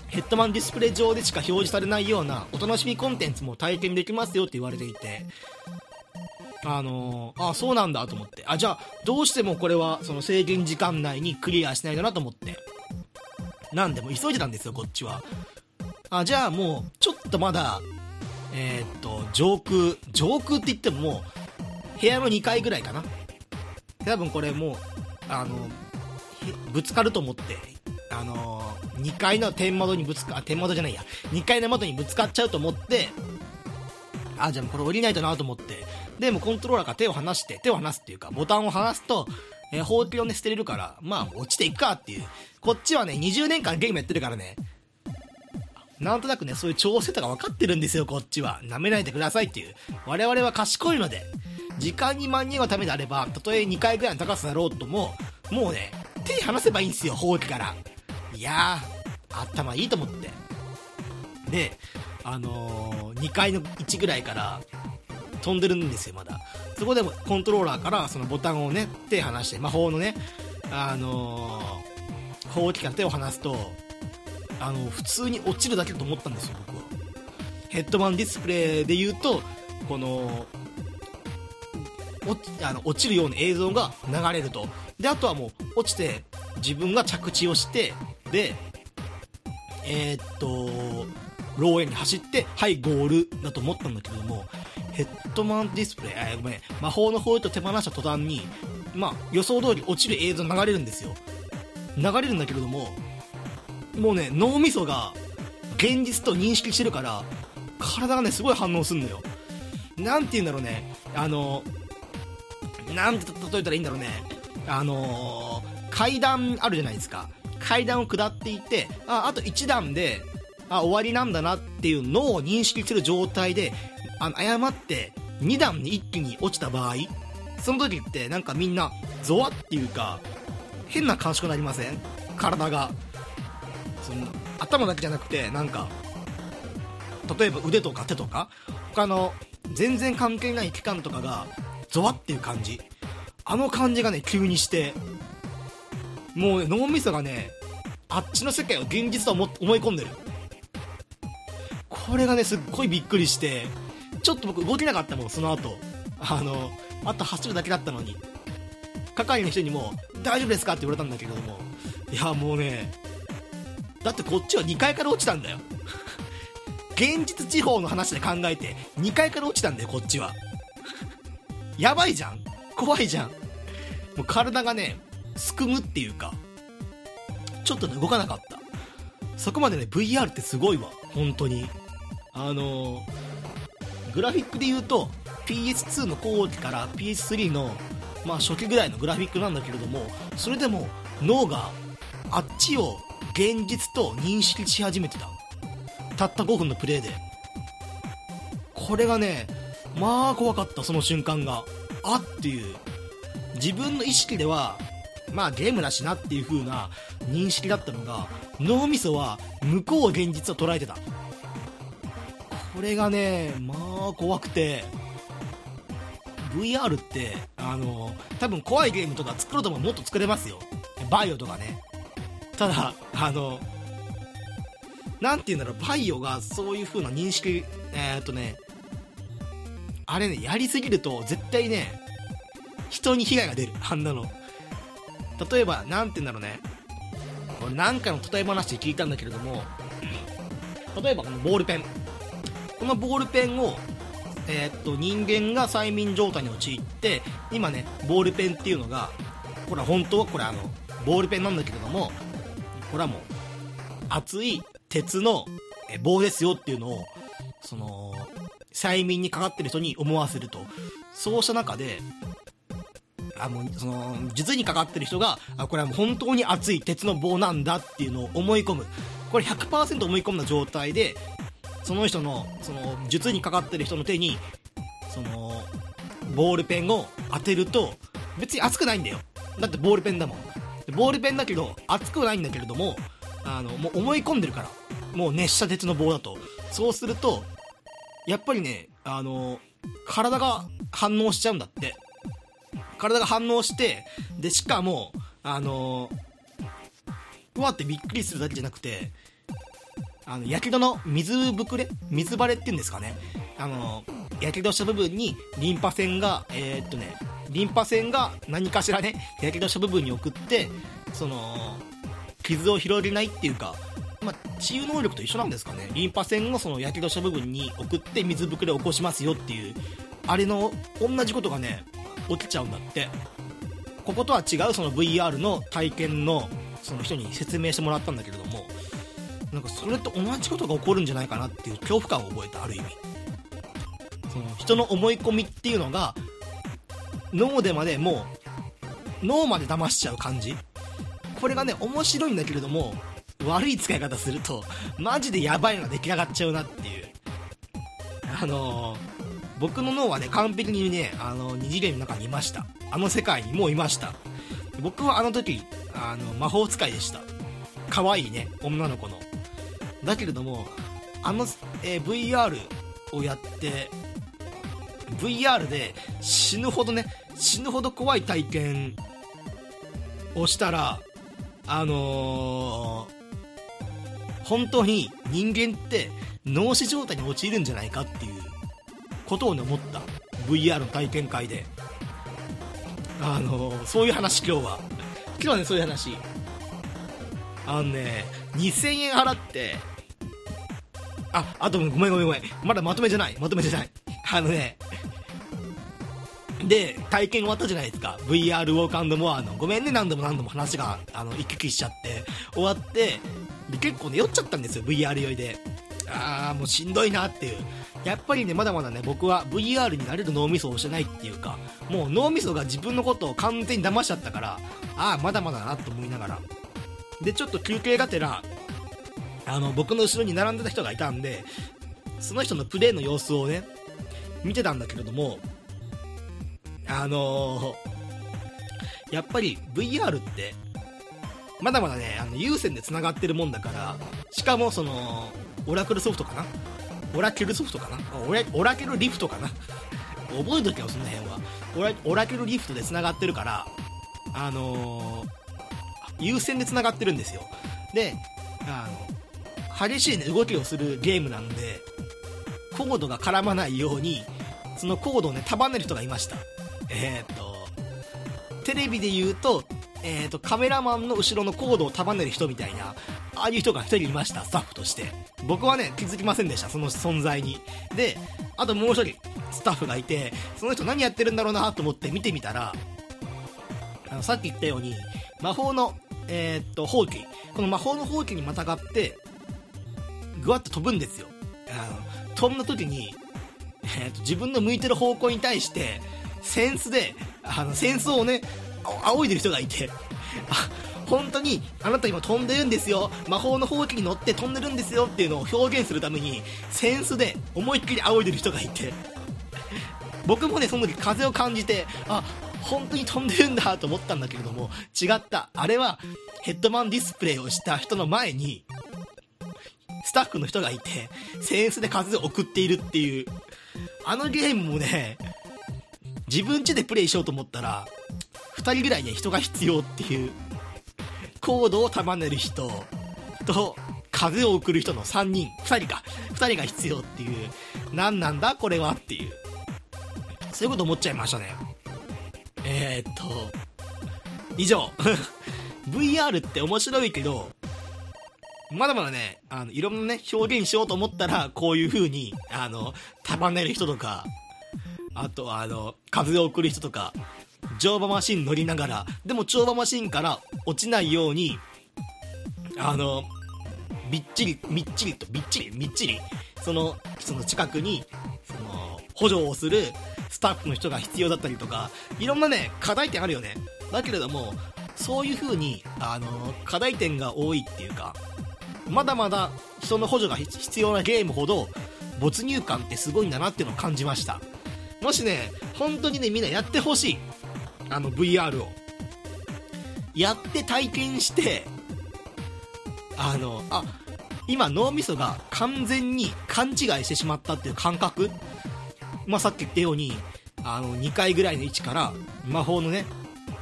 ヘッドマンディスプレイ上でしか表示されないようなお楽しみコンテンツも体験できますよって言われていて、あのーあ、そうなんだと思って。あ、じゃあ、どうしてもこれは、その制限時間内にクリアしないとなと思って。なんでも急いでたんですよ、こっちは。あ、じゃあもう、ちょっとまだ、えーっと、上空、上空って言ってももう、部屋の2階ぐらいかな。多分これもう、あの、ぶつかると思って、あのー、2階の天窓にぶつか、天窓じゃないや、2階の窓にぶつかっちゃうと思って、あ、じゃあこれ降りないとなと思って、で、もコントローラーから手を離して、手を離すっていうか、ボタンを離すと、えー、ほうきをね、捨てれるから、まあ、落ちていくかっていう。こっちはね、20年間ゲームやってるからね、なんとなくね、そういう調整とか分かってるんですよ、こっちは。舐めないでくださいっていう。我々は賢いので、時間に間に合うためであれば、たとえ2回ぐらいの高さだろうとも、もうね、手離せばいいんですよ、ほうきから。いやー、頭いいと思って。で、あのー、2階の1ぐらいから飛んでるんですよ、まだ。そこでもコントローラーからそのボタンをね、手離して、魔法のね、あのー、ほうきから手を離すと、あの、普通に落ちるだけだと思ったんですよ、僕は。ヘッドマンディスプレイで言うと、この、あの落ちるような映像が流れると。で、あとはもう、落ちて、自分が着地をして、で、えー、っと、ローエンに走って、はい、ゴールだと思ったんだけども、ヘッドマンディスプレイ、あ、ごめん、魔法の方と手放した途端に、まあ、予想通り落ちる映像流れるんですよ。流れるんだけれども、もうね、脳みそが現実と認識してるから、体がね、すごい反応すんのよ。なんて言うんだろうね。あの、なんて例えたらいいんだろうね。あの階段あるじゃないですか。階段を下っていて、あ、あと1段で、あ、終わりなんだなっていうのを認識する状態で、あの、誤って2段に一気に落ちた場合、その時ってなんかみんな、ゾワっていうか、変な感触になりません？体が。その頭だけじゃなくてなんか例えば腕とか手とか他の全然関係ない器官とかがゾワっていう感じ。あの感じがね急にしてもう、ね、脳みそがねあっちの世界を現実と思い込んでる。これがねすっごいびっくりしてちょっと僕動けなかったもんその後。あのあと走るだけだったのに。係の人にも「大丈夫ですか?」って言われたんだけども。いやもうねだってこっちは2階から落ちたんだよ。現実地方の話で考えて2階から落ちたんだよこっちは。やばいじゃん。怖いじゃん。もう体がねすくむっていうかちょっと、ね、動かなかった。そこまでね VR ってすごいわ。本当に。あのー、グラフィックで言うと PS2 の後期から PS3 のまあ初期ぐらいのグラフィックなんだけれどもそれでも脳があっちを現実と認識し始めてた。たった5分のプレイで。これがねまあ怖かったその瞬間が。あっていう。自分の意識ではまあゲームだしなっていう風な認識だったのが脳みそは向こう現実を捉えてた。これがねまあ怖くて。VR ってあの多分怖いゲームとか作ろうとももっと作れますよ。バイオとかね。ただ、あの、なんて言うんだろう、バイオがそういう風な認識、えー、っとね、あれね、やりすぎると絶対ね、人に被害が出る、あんなの。例えば、なんて言うんだろうね、何回の例え話で聞いたんだけれども、例えばこのボールペン。このボールペンを、えー、っと、人間が催眠状態に陥って、今ね、ボールペンっていうのが、これは本当はこれあの、ボールペンなんだけれども、これはもう熱い鉄の棒ですよっていうのをその催眠にかかってる人に思わせるとそうした中であもうその術にかかってる人があこれは本当に熱い鉄の棒なんだっていうのを思い込む。これ100%思い込んだ状態でその人のその術にかかってる人の手にそのボールペンを当てると別に熱くないんだよ。だってボールペンだもん。ボールペンだけど熱くはないんだけれどもあのもう思い込んでるから。もう熱した鉄の棒だと。そうするとやっぱりねあの体が反応しちゃうんだって。体が反応してでしかもあのうわってびっくりするだけじゃなくてあのやけどの水ぶくれ水バレっていうんですかね。あのやけどした部分にリンパ腺がえー、っとねリンパ腺が何かしらねやけどした部分に送ってその傷を広げないっていうか、まあ、治癒能力と一緒なんですかね。リンパ腺をそのやけどした部分に送って水ぶくれを起こしますよっていうあれの同じことがね起きちゃうんだって。こことは違うその VR の体験のその人に説明してもらったんだけれどもなんかそれと同じことが起こるんじゃないかなっていう恐怖感を覚えたある意味。その人の思い込みっていうのが脳でまでもう脳まで騙しちゃう感じ。これがね面白いんだけれども悪い使い方するとマジでヤバいのが出来上がっちゃうなっていう。あのー、僕の脳はね完璧にねあの二次元の中にいました。あの世界にもういました。僕はあの時あの魔法使いでした。可愛いね女の子の。だけれどもあの、えー、VR をやって VR で死ぬほどね死ぬほど怖い体験をしたらあのー、本当に人間って脳死状態に陥るんじゃないかっていうことをね思った。VR の体験会で。あの、そういう話今日は。今日はねそういう話。あのね2000円払って。ああとごめんごめんごめん。まだまとめじゃない。まとめじゃない。あのねで、体験終わったじゃないですか。VR ウォークモアの。ごめんね、何度も何度も話が、あの、行き来しちゃって、終わって、で、結構ね、酔っちゃったんですよ、VR 酔いで。あー、もうしんどいなっていう。やっぱりね、まだまだね、僕は VR になれる脳みそをしてないっていうか、もう脳みそが自分のことを完全に騙しちゃったから、あー、まだまだなと思いながら。で、ちょっと休憩がてら、あの、僕の後ろに並んでた人がいたんで、その人のプレイの様子をね、見てたんだけれども、あのー、やっぱり VR って、まだまだね、あの有線で繋がってるもんだから、しかもその、オラクルソフトかなオラケルソフトかな？オラオラケルリフトかな？覚えとけよ、その辺は。オラオラケルリフトで繋がってるから、あのー、有線で繋がってるんですよ。で、あの、激しいね、動きをするゲームなんで、コードが絡まないように、そのコードをね、束ねる人がいました。えー、っと、テレビで言うと、えー、っと、カメラマンの後ろのコードを束ねる人みたいな、ああいう人が一人いました、スタッフとして。僕はね、気づきませんでした、その存在に。で、あともう一人、スタッフがいて、その人何やってるんだろうなと思って見てみたら、あの、さっき言ったように、魔法の、えー、っと、ほうき。この魔法のほうきにまたがって、ぐわっと飛ぶんですよ。あの、飛んだ時に、えー、っと、自分の向いてる方向に対して、センスで、あの、戦争をね、仰いでる人がいて、本当に、あなた今飛んでるんですよ。魔法のほうきに乗って飛んでるんですよっていうのを表現するために、センスで思いっきり仰いでる人がいて、僕もね、その時風を感じて、あ、本当に飛んでるんだと思ったんだけれども、違った。あれは、ヘッドマンディスプレイをした人の前に、スタッフの人がいて、センスで風を送っているっていう、あのゲームもね、自分家でプレイしようと思ったら、2人ぐらいね、人が必要っていう、コードを束ねる人と、風を送る人の3人、2人か、2人が必要っていう、何なんだこれはっていう。そういうこと思っちゃいましたね。えー、っと、以上。VR って面白いけど、まだまだね、あの、いろんなね、表現しようと思ったら、こういう風に、あの、束ねる人とか、あとはあの、風を送る人とか、乗馬マシン乗りながら、でも乗馬マシンから落ちないように、あの、びっちり、みっちりと、びっちり、みっちり、その、その近くに、その、補助をするスタッフの人が必要だったりとか、いろんなね、課題点あるよね。だけれども、そういう風に、あの、課題点が多いっていうか、まだまだ人の補助が必要なゲームほど、没入感ってすごいんだなっていうのを感じました。もしね、本当にね、みんなやってほしい。あの VR を。やって体験して、あの、あ、今脳みそが完全に勘違いしてしまったっていう感覚まあ、さっき言ったように、あの、2回ぐらいの位置から魔法のね、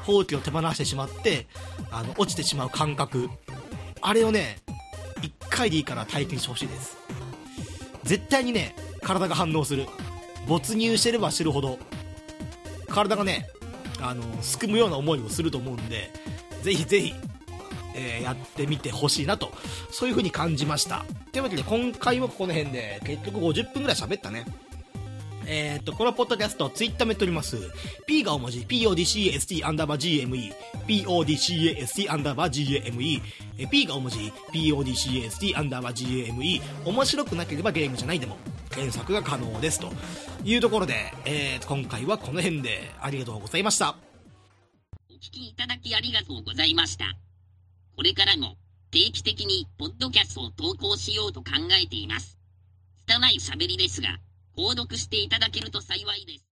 放棄を手放してしまって、あの、落ちてしまう感覚。あれをね、1回でいいから体験してほしいです。絶対にね、体が反応する。没入してればしてるほど、体がね、あの、すくむような思いをすると思うんで、ぜひぜひ、えー、やってみてほしいなと、そういう風に感じました。というわけで、今回もこの辺で、結局50分ぐらい喋ったね。えー、っと、このポッドキャスト、ツイッターもやっております。P が大文字、PODCAST アンダーバー GME、PODCAST アンダーバー GME、P が大文字、PODCAST アンダーバー GME、面白くなければゲームじゃないでも、検索が可能です。というところで、えー、今回はこの辺でありがとうございました。お聞きいただきありがとうございました。これからも定期的にポッドキャストを投稿しようと考えています。拙い喋りですが、購読していただけると幸いです。